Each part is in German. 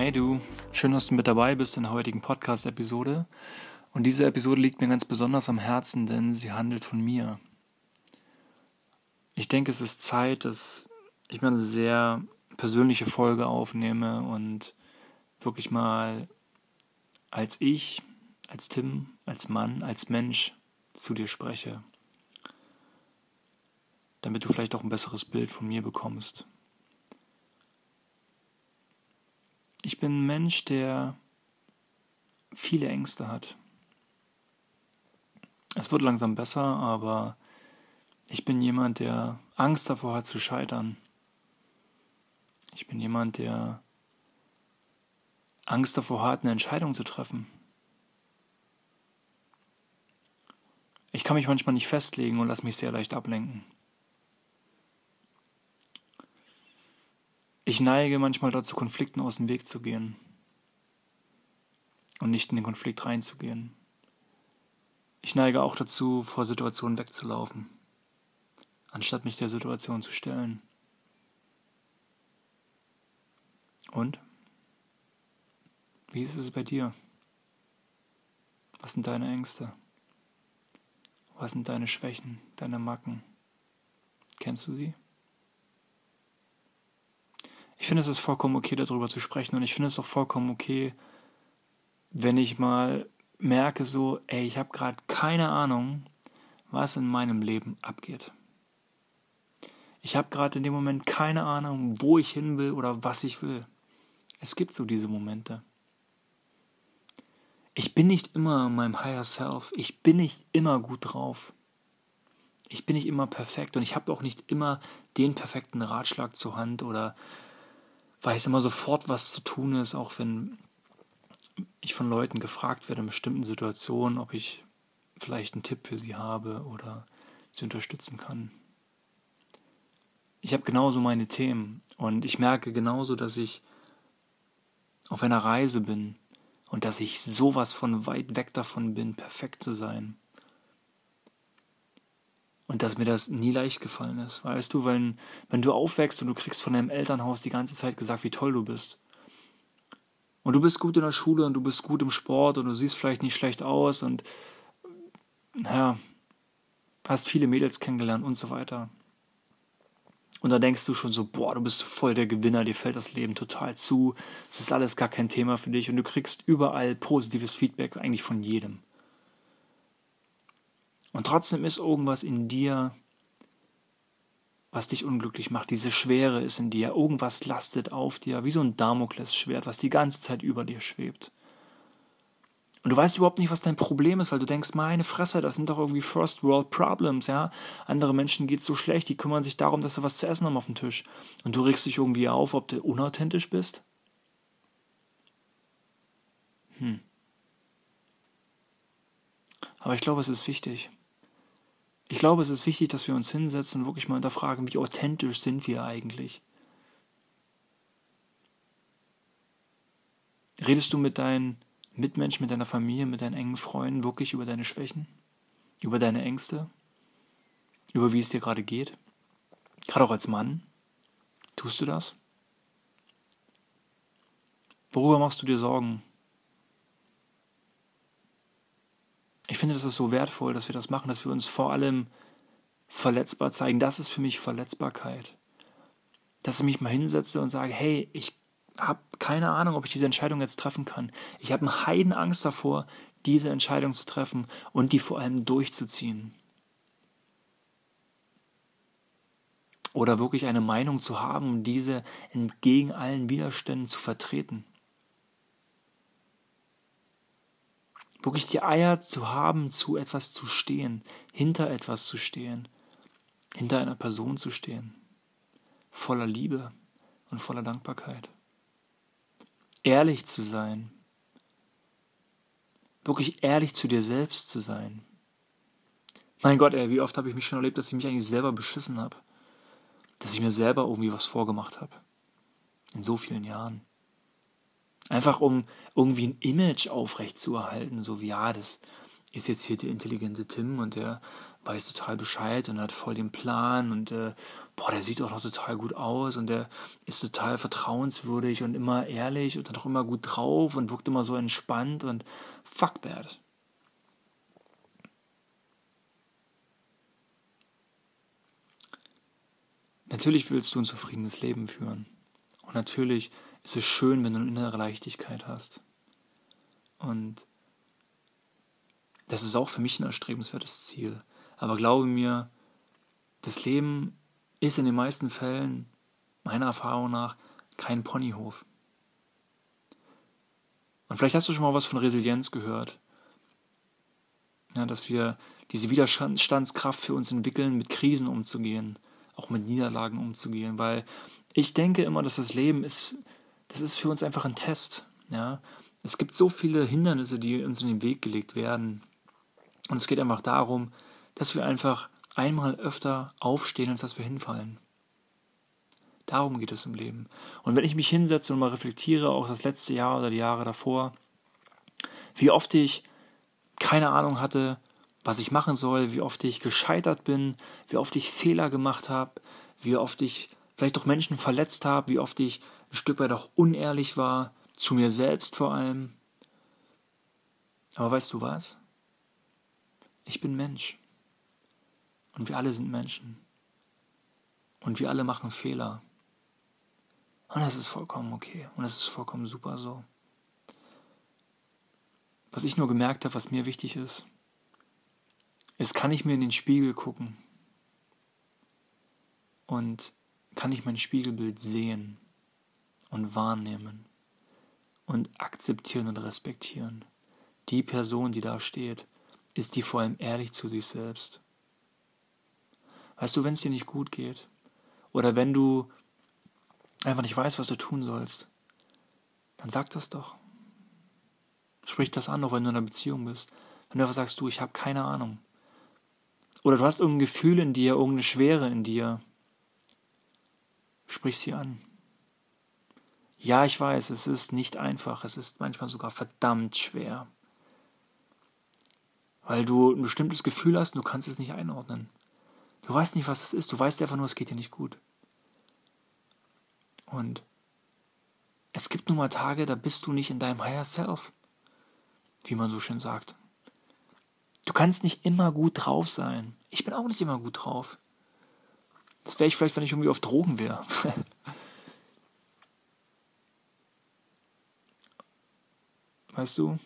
Hey du, schön, dass du mit dabei bist in der heutigen Podcast-Episode. Und diese Episode liegt mir ganz besonders am Herzen, denn sie handelt von mir. Ich denke, es ist Zeit, dass ich mal eine sehr persönliche Folge aufnehme und wirklich mal als ich, als Tim, als Mann, als Mensch zu dir spreche, damit du vielleicht auch ein besseres Bild von mir bekommst. Ich bin ein Mensch, der viele Ängste hat. Es wird langsam besser, aber ich bin jemand, der Angst davor hat zu scheitern. Ich bin jemand, der Angst davor hat, eine Entscheidung zu treffen. Ich kann mich manchmal nicht festlegen und lasse mich sehr leicht ablenken. Ich neige manchmal dazu, Konflikten aus dem Weg zu gehen und nicht in den Konflikt reinzugehen. Ich neige auch dazu, vor Situationen wegzulaufen, anstatt mich der Situation zu stellen. Und? Wie ist es bei dir? Was sind deine Ängste? Was sind deine Schwächen, deine Macken? Kennst du sie? Ich finde, es ist vollkommen okay, darüber zu sprechen und ich finde es auch vollkommen okay, wenn ich mal merke so, ey, ich habe gerade keine Ahnung, was in meinem Leben abgeht. Ich habe gerade in dem Moment keine Ahnung, wo ich hin will oder was ich will. Es gibt so diese Momente. Ich bin nicht immer meinem Higher Self. Ich bin nicht immer gut drauf. Ich bin nicht immer perfekt und ich habe auch nicht immer den perfekten Ratschlag zur Hand oder weiß immer sofort, was zu tun ist, auch wenn ich von Leuten gefragt werde in bestimmten Situationen, ob ich vielleicht einen Tipp für sie habe oder sie unterstützen kann. Ich habe genauso meine Themen und ich merke genauso, dass ich auf einer Reise bin und dass ich sowas von weit weg davon bin, perfekt zu sein. Und dass mir das nie leicht gefallen ist. Weißt du, wenn, wenn du aufwächst und du kriegst von deinem Elternhaus die ganze Zeit gesagt, wie toll du bist. Und du bist gut in der Schule und du bist gut im Sport und du siehst vielleicht nicht schlecht aus und naja, hast viele Mädels kennengelernt und so weiter. Und da denkst du schon so, boah, du bist voll der Gewinner, dir fällt das Leben total zu, es ist alles gar kein Thema für dich und du kriegst überall positives Feedback eigentlich von jedem. Und trotzdem ist irgendwas in dir, was dich unglücklich macht. Diese Schwere ist in dir. Irgendwas lastet auf dir, wie so ein Damoklesschwert, was die ganze Zeit über dir schwebt. Und du weißt überhaupt nicht, was dein Problem ist, weil du denkst, meine Fresse, das sind doch irgendwie First World Problems, ja. Andere Menschen geht's so schlecht, die kümmern sich darum, dass sie was zu essen haben auf dem Tisch. Und du regst dich irgendwie auf, ob du unauthentisch bist? Hm. Aber ich glaube, es ist wichtig. Ich glaube, es ist wichtig, dass wir uns hinsetzen und wirklich mal hinterfragen, wie authentisch sind wir eigentlich? Redest du mit deinen Mitmenschen, mit deiner Familie, mit deinen engen Freunden wirklich über deine Schwächen? Über deine Ängste? Über wie es dir gerade geht? Gerade auch als Mann? Tust du das? Worüber machst du dir Sorgen? Finde, das ist so wertvoll, dass wir das machen, dass wir uns vor allem verletzbar zeigen. Das ist für mich Verletzbarkeit. Dass ich mich mal hinsetze und sage, hey, ich habe keine Ahnung, ob ich diese Entscheidung jetzt treffen kann. Ich habe eine Heidenangst davor, diese Entscheidung zu treffen und die vor allem durchzuziehen. Oder wirklich eine Meinung zu haben und diese entgegen allen Widerständen zu vertreten. Wirklich die Eier zu haben, zu etwas zu stehen, hinter etwas zu stehen, hinter einer Person zu stehen, voller Liebe und voller Dankbarkeit. Ehrlich zu sein, wirklich ehrlich zu dir selbst zu sein. Mein Gott, ey, wie oft habe ich mich schon erlebt, dass ich mich eigentlich selber beschissen habe, dass ich mir selber irgendwie was vorgemacht habe. In so vielen Jahren. Einfach um irgendwie ein Image aufrechtzuerhalten, so wie ja, das ist jetzt hier der intelligente Tim und der weiß total Bescheid und hat voll den Plan und äh, boah, der sieht auch noch total gut aus und der ist total vertrauenswürdig und immer ehrlich und auch immer gut drauf und wirkt immer so entspannt und fuck that. Natürlich willst du ein zufriedenes Leben führen. Und natürlich ist es schön, wenn du eine innere Leichtigkeit hast. Und das ist auch für mich ein erstrebenswertes Ziel. Aber glaube mir, das Leben ist in den meisten Fällen, meiner Erfahrung nach, kein Ponyhof. Und vielleicht hast du schon mal was von Resilienz gehört. Ja, dass wir diese Widerstandskraft für uns entwickeln, mit Krisen umzugehen, auch mit Niederlagen umzugehen, weil ich denke immer, dass das Leben ist, das ist für uns einfach ein Test. Ja, es gibt so viele Hindernisse, die uns in den Weg gelegt werden. Und es geht einfach darum, dass wir einfach einmal öfter aufstehen, als dass wir hinfallen. Darum geht es im Leben. Und wenn ich mich hinsetze und mal reflektiere, auch das letzte Jahr oder die Jahre davor, wie oft ich keine Ahnung hatte, was ich machen soll, wie oft ich gescheitert bin, wie oft ich Fehler gemacht habe, wie oft ich vielleicht auch Menschen verletzt habe, wie oft ich ein Stück weit auch unehrlich war, zu mir selbst vor allem. Aber weißt du was? Ich bin Mensch. Und wir alle sind Menschen. Und wir alle machen Fehler. Und das ist vollkommen okay. Und das ist vollkommen super so. Was ich nur gemerkt habe, was mir wichtig ist, ist, kann ich mir in den Spiegel gucken und kann ich mein Spiegelbild sehen und wahrnehmen und akzeptieren und respektieren. Die Person, die da steht, ist die vor allem ehrlich zu sich selbst. Weißt du, wenn es dir nicht gut geht oder wenn du einfach nicht weißt, was du tun sollst, dann sag das doch. Sprich das an, auch wenn du in einer Beziehung bist. Wenn du einfach sagst, du, ich habe keine Ahnung, oder du hast irgendein Gefühl in dir, irgendeine Schwere in dir. Sprich sie an. Ja, ich weiß, es ist nicht einfach, es ist manchmal sogar verdammt schwer. Weil du ein bestimmtes Gefühl hast und du kannst es nicht einordnen. Du weißt nicht, was es ist, du weißt einfach nur, es geht dir nicht gut. Und es gibt nun mal Tage, da bist du nicht in deinem Higher Self, wie man so schön sagt. Du kannst nicht immer gut drauf sein. Ich bin auch nicht immer gut drauf. Das wäre ich vielleicht, wenn ich irgendwie auf Drogen wäre. weißt du,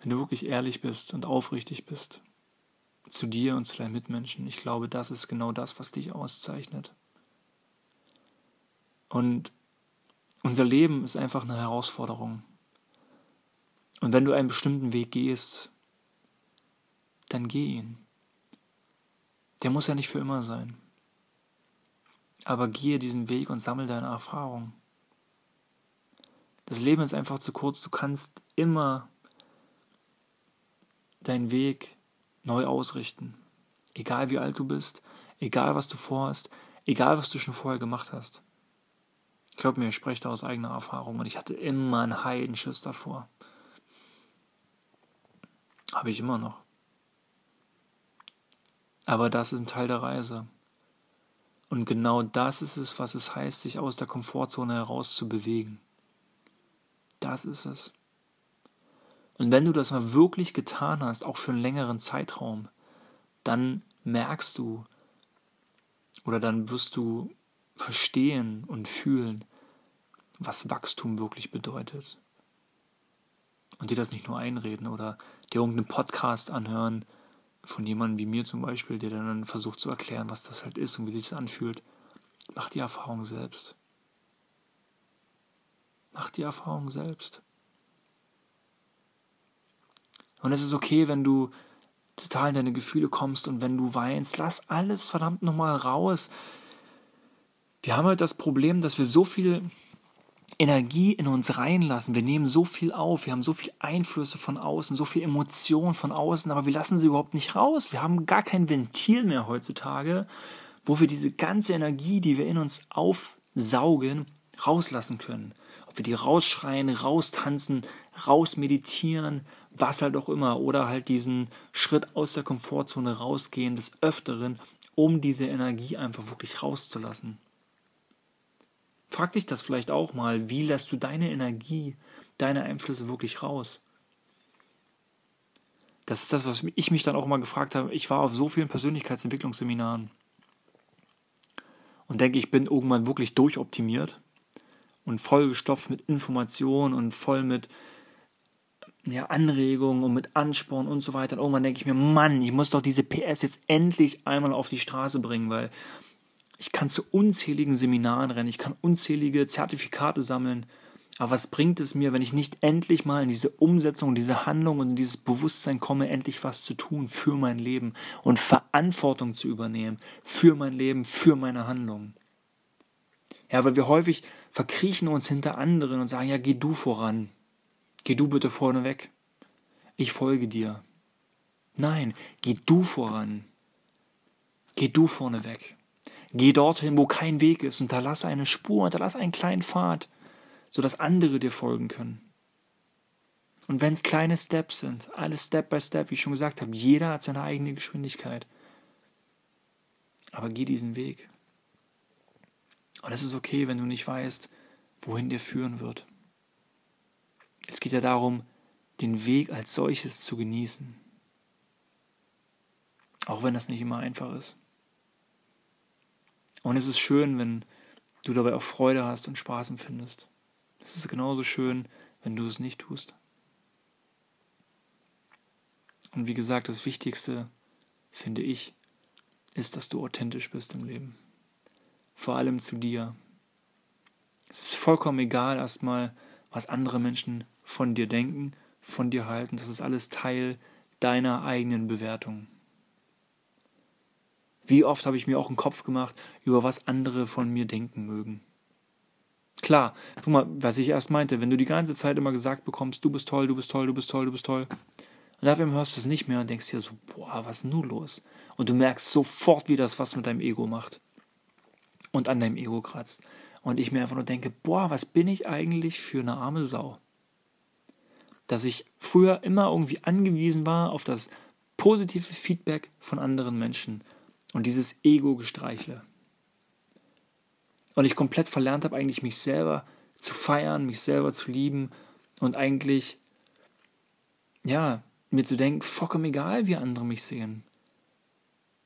wenn du wirklich ehrlich bist und aufrichtig bist zu dir und zu deinen Mitmenschen, ich glaube, das ist genau das, was dich auszeichnet. Und unser Leben ist einfach eine Herausforderung. Und wenn du einen bestimmten Weg gehst, dann geh ihn. Der muss ja nicht für immer sein. Aber gehe diesen Weg und sammle deine Erfahrung. Das Leben ist einfach zu kurz. Du kannst immer deinen Weg neu ausrichten. Egal wie alt du bist, egal was du vorhast, egal was du schon vorher gemacht hast. Glaub mir, ich spreche da aus eigener Erfahrung und ich hatte immer einen Heidenschiss davor. Habe ich immer noch. Aber das ist ein Teil der Reise. Und genau das ist es, was es heißt, sich aus der Komfortzone heraus zu bewegen. Das ist es. Und wenn du das mal wirklich getan hast, auch für einen längeren Zeitraum, dann merkst du oder dann wirst du verstehen und fühlen, was Wachstum wirklich bedeutet und dir das nicht nur einreden oder dir irgendeinen Podcast anhören von jemandem wie mir zum Beispiel, der dann versucht zu erklären, was das halt ist und wie sich das anfühlt. Mach die Erfahrung selbst. Mach die Erfahrung selbst. Und es ist okay, wenn du total in deine Gefühle kommst und wenn du weinst, lass alles verdammt nochmal raus. Wir haben halt das Problem, dass wir so viel Energie in uns reinlassen. Wir nehmen so viel auf, wir haben so viel Einflüsse von außen, so viel Emotionen von außen, aber wir lassen sie überhaupt nicht raus. Wir haben gar kein Ventil mehr heutzutage, wo wir diese ganze Energie, die wir in uns aufsaugen, rauslassen können. Ob wir die rausschreien, raustanzen, rausmeditieren, was halt auch immer, oder halt diesen Schritt aus der Komfortzone rausgehen des Öfteren, um diese Energie einfach wirklich rauszulassen. Frag dich das vielleicht auch mal, wie lässt du deine Energie, deine Einflüsse wirklich raus? Das ist das, was ich mich dann auch immer gefragt habe. Ich war auf so vielen Persönlichkeitsentwicklungsseminaren und denke, ich bin irgendwann wirklich durchoptimiert und vollgestopft mit Informationen und voll mit ja, Anregungen und mit Ansporn und so weiter. Und irgendwann denke ich mir, Mann, ich muss doch diese PS jetzt endlich einmal auf die Straße bringen, weil ich kann zu unzähligen Seminaren rennen, ich kann unzählige Zertifikate sammeln. Aber was bringt es mir, wenn ich nicht endlich mal in diese Umsetzung, diese Handlung und in dieses Bewusstsein komme, endlich was zu tun für mein Leben und Verantwortung zu übernehmen für mein Leben, für meine Handlungen? Ja, weil wir häufig verkriechen uns hinter anderen und sagen, ja, geh du voran. Geh du bitte vorne weg. Ich folge dir. Nein, geh du voran. Geh du vorne weg. Geh dorthin, wo kein Weg ist, hinterlass eine Spur, hinterlass einen kleinen Pfad, sodass andere dir folgen können. Und wenn es kleine Steps sind, alles Step by Step, wie ich schon gesagt habe, jeder hat seine eigene Geschwindigkeit. Aber geh diesen Weg. Und es ist okay, wenn du nicht weißt, wohin dir führen wird. Es geht ja darum, den Weg als solches zu genießen. Auch wenn das nicht immer einfach ist. Und es ist schön, wenn du dabei auch Freude hast und Spaß empfindest. Es ist genauso schön, wenn du es nicht tust. Und wie gesagt, das Wichtigste, finde ich, ist, dass du authentisch bist im Leben. Vor allem zu dir. Es ist vollkommen egal erstmal, was andere Menschen von dir denken, von dir halten. Das ist alles Teil deiner eigenen Bewertung. Wie oft habe ich mir auch einen Kopf gemacht, über was andere von mir denken mögen. Klar, guck mal, was ich erst meinte, wenn du die ganze Zeit immer gesagt bekommst, du bist toll, du bist toll, du bist toll, du bist toll, und dafür hörst du es nicht mehr und denkst dir so, boah, was ist nun los? Und du merkst sofort, wie das was mit deinem Ego macht und an deinem Ego kratzt. Und ich mir einfach nur denke, boah, was bin ich eigentlich für eine arme Sau? Dass ich früher immer irgendwie angewiesen war auf das positive Feedback von anderen Menschen und dieses Ego-Gestreichle. Und ich komplett verlernt habe, eigentlich mich selber zu feiern, mich selber zu lieben und eigentlich, ja, mir zu denken, vollkommen egal, wie andere mich sehen.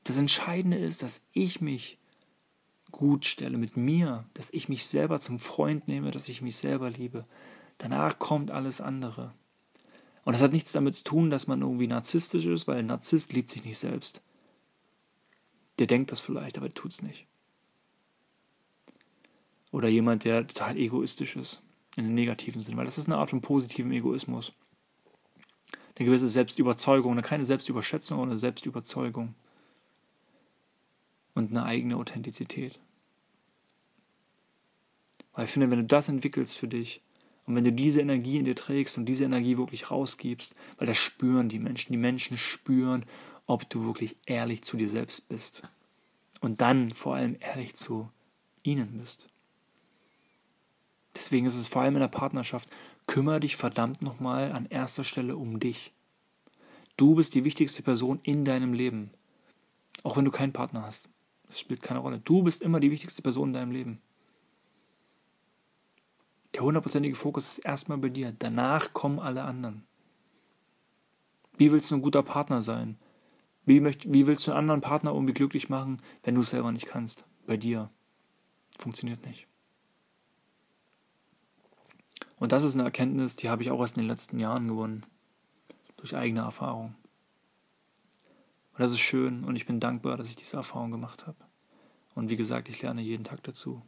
Das Entscheidende ist, dass ich mich gut stelle mit mir, dass ich mich selber zum Freund nehme, dass ich mich selber liebe. Danach kommt alles andere. Und das hat nichts damit zu tun, dass man irgendwie narzisstisch ist, weil ein Narzisst liebt sich nicht selbst. Der denkt das vielleicht, aber tut es nicht. Oder jemand, der total egoistisch ist, in einem negativen Sinn, weil das ist eine Art von positivem Egoismus. Eine gewisse Selbstüberzeugung, keine Selbstüberschätzung, sondern eine Selbstüberzeugung. Und eine eigene Authentizität. Weil ich finde, wenn du das entwickelst für dich und wenn du diese Energie in dir trägst und diese Energie wirklich rausgibst, weil das spüren die Menschen, die Menschen spüren, ob du wirklich ehrlich zu dir selbst bist. Und dann vor allem ehrlich zu ihnen bist. Deswegen ist es vor allem in der Partnerschaft, kümmere dich verdammt nochmal an erster Stelle um dich. Du bist die wichtigste Person in deinem Leben. Auch wenn du keinen Partner hast. Das spielt keine Rolle. Du bist immer die wichtigste Person in deinem Leben. Der hundertprozentige Fokus ist erstmal bei dir. Danach kommen alle anderen. Wie willst du ein guter Partner sein? Wie, möcht, wie willst du einen anderen Partner irgendwie glücklich machen, wenn du es selber nicht kannst? Bei dir. Funktioniert nicht. Und das ist eine Erkenntnis, die habe ich auch erst in den letzten Jahren gewonnen. Durch eigene Erfahrung. Und das ist schön und ich bin dankbar, dass ich diese Erfahrung gemacht habe. Und wie gesagt, ich lerne jeden Tag dazu.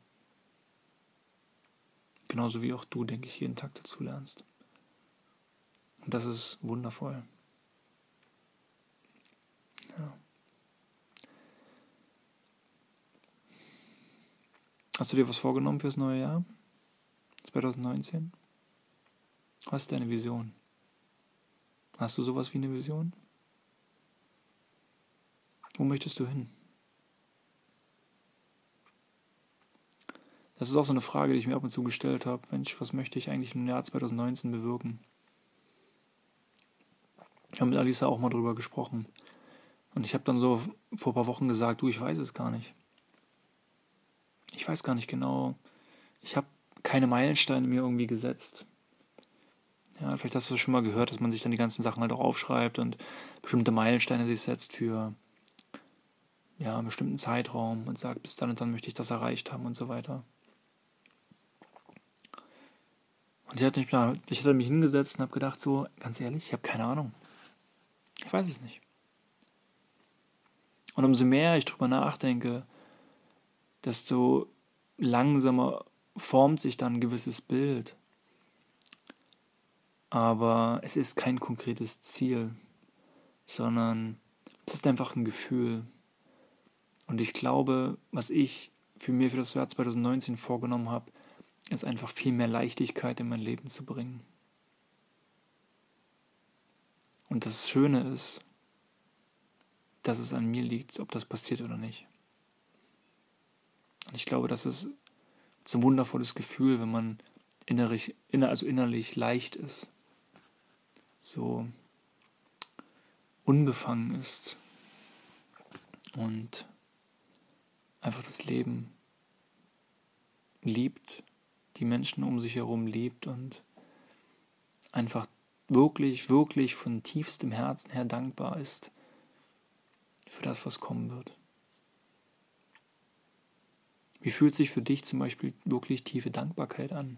Genauso wie auch du, denke ich, jeden Tag dazu lernst. Und das ist wundervoll. Hast du dir was vorgenommen fürs neue Jahr? 2019? Was ist deine Vision? Hast du sowas wie eine Vision? Wo möchtest du hin? Das ist auch so eine Frage, die ich mir ab und zu gestellt habe. Mensch, was möchte ich eigentlich im Jahr 2019 bewirken? Ich habe mit Alisa auch mal drüber gesprochen. Und ich habe dann so vor ein paar Wochen gesagt, du, ich weiß es gar nicht. Ich weiß gar nicht genau. Ich habe keine Meilensteine mir irgendwie gesetzt. Ja, vielleicht hast du schon mal gehört, dass man sich dann die ganzen Sachen halt auch aufschreibt und bestimmte Meilensteine sich setzt für ja, einen bestimmten Zeitraum und sagt, bis dann und dann möchte ich das erreicht haben und so weiter. Und ich hatte mich, ich hatte mich hingesetzt und habe gedacht, so, ganz ehrlich, ich habe keine Ahnung. Ich weiß es nicht. Und umso mehr ich drüber nachdenke, desto langsamer formt sich dann ein gewisses Bild. Aber es ist kein konkretes Ziel, sondern es ist einfach ein Gefühl. Und ich glaube, was ich für mir für das Jahr 2019 vorgenommen habe, ist einfach viel mehr Leichtigkeit in mein Leben zu bringen. Und das Schöne ist, dass es an mir liegt, ob das passiert oder nicht. Und ich glaube, das ist so ein wundervolles Gefühl, wenn man innerlich, inner, also innerlich leicht ist, so unbefangen ist und einfach das Leben liebt, die Menschen um sich herum liebt und einfach wirklich, wirklich von tiefstem Herzen her dankbar ist für das, was kommen wird. Wie fühlt sich für dich zum Beispiel wirklich tiefe Dankbarkeit an?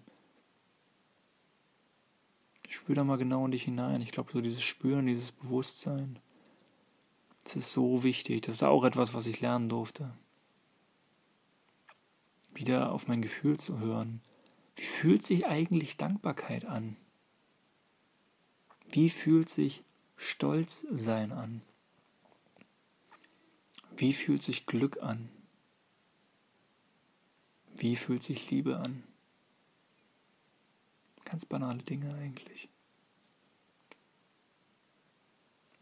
Spür da mal genau in dich hinein. Ich glaube, so dieses Spüren, dieses Bewusstsein, das ist so wichtig. Das ist auch etwas, was ich lernen durfte. Wieder auf mein Gefühl zu hören. Wie fühlt sich eigentlich Dankbarkeit an? Wie fühlt sich Stolz sein an? Wie fühlt sich Glück an? Wie fühlt sich Liebe an? Ganz banale Dinge eigentlich.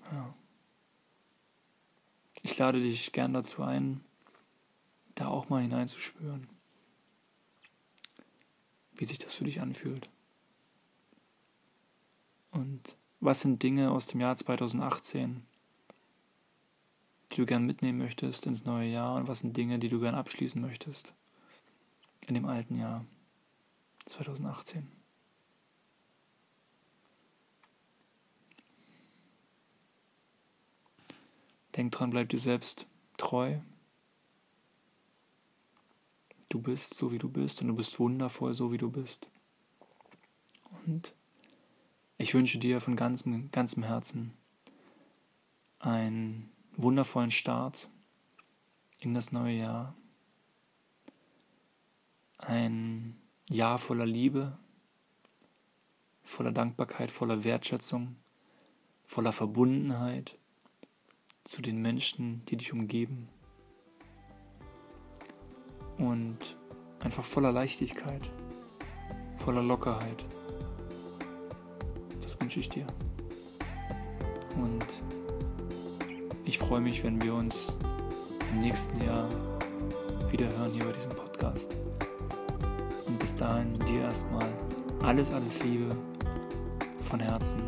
Ja. Ich lade dich gern dazu ein, da auch mal hineinzuspüren, wie sich das für dich anfühlt. Und was sind Dinge aus dem Jahr 2018, die du gern mitnehmen möchtest ins neue Jahr und was sind Dinge, die du gern abschließen möchtest in dem alten Jahr 2018. Denk dran, bleib dir selbst treu. Du bist so, wie du bist und du bist wundervoll, so wie du bist. Und ich wünsche dir von ganzem, ganzem Herzen einen wundervollen Start in das neue Jahr. Ein Jahr voller Liebe, voller Dankbarkeit, voller Wertschätzung, voller Verbundenheit zu den Menschen, die dich umgeben. Und einfach voller Leichtigkeit, voller Lockerheit. Das wünsche ich dir. Und ich freue mich, wenn wir uns im nächsten Jahr wieder hören hier bei diesem Podcast. Und bis dahin dir erstmal alles, alles Liebe von Herzen.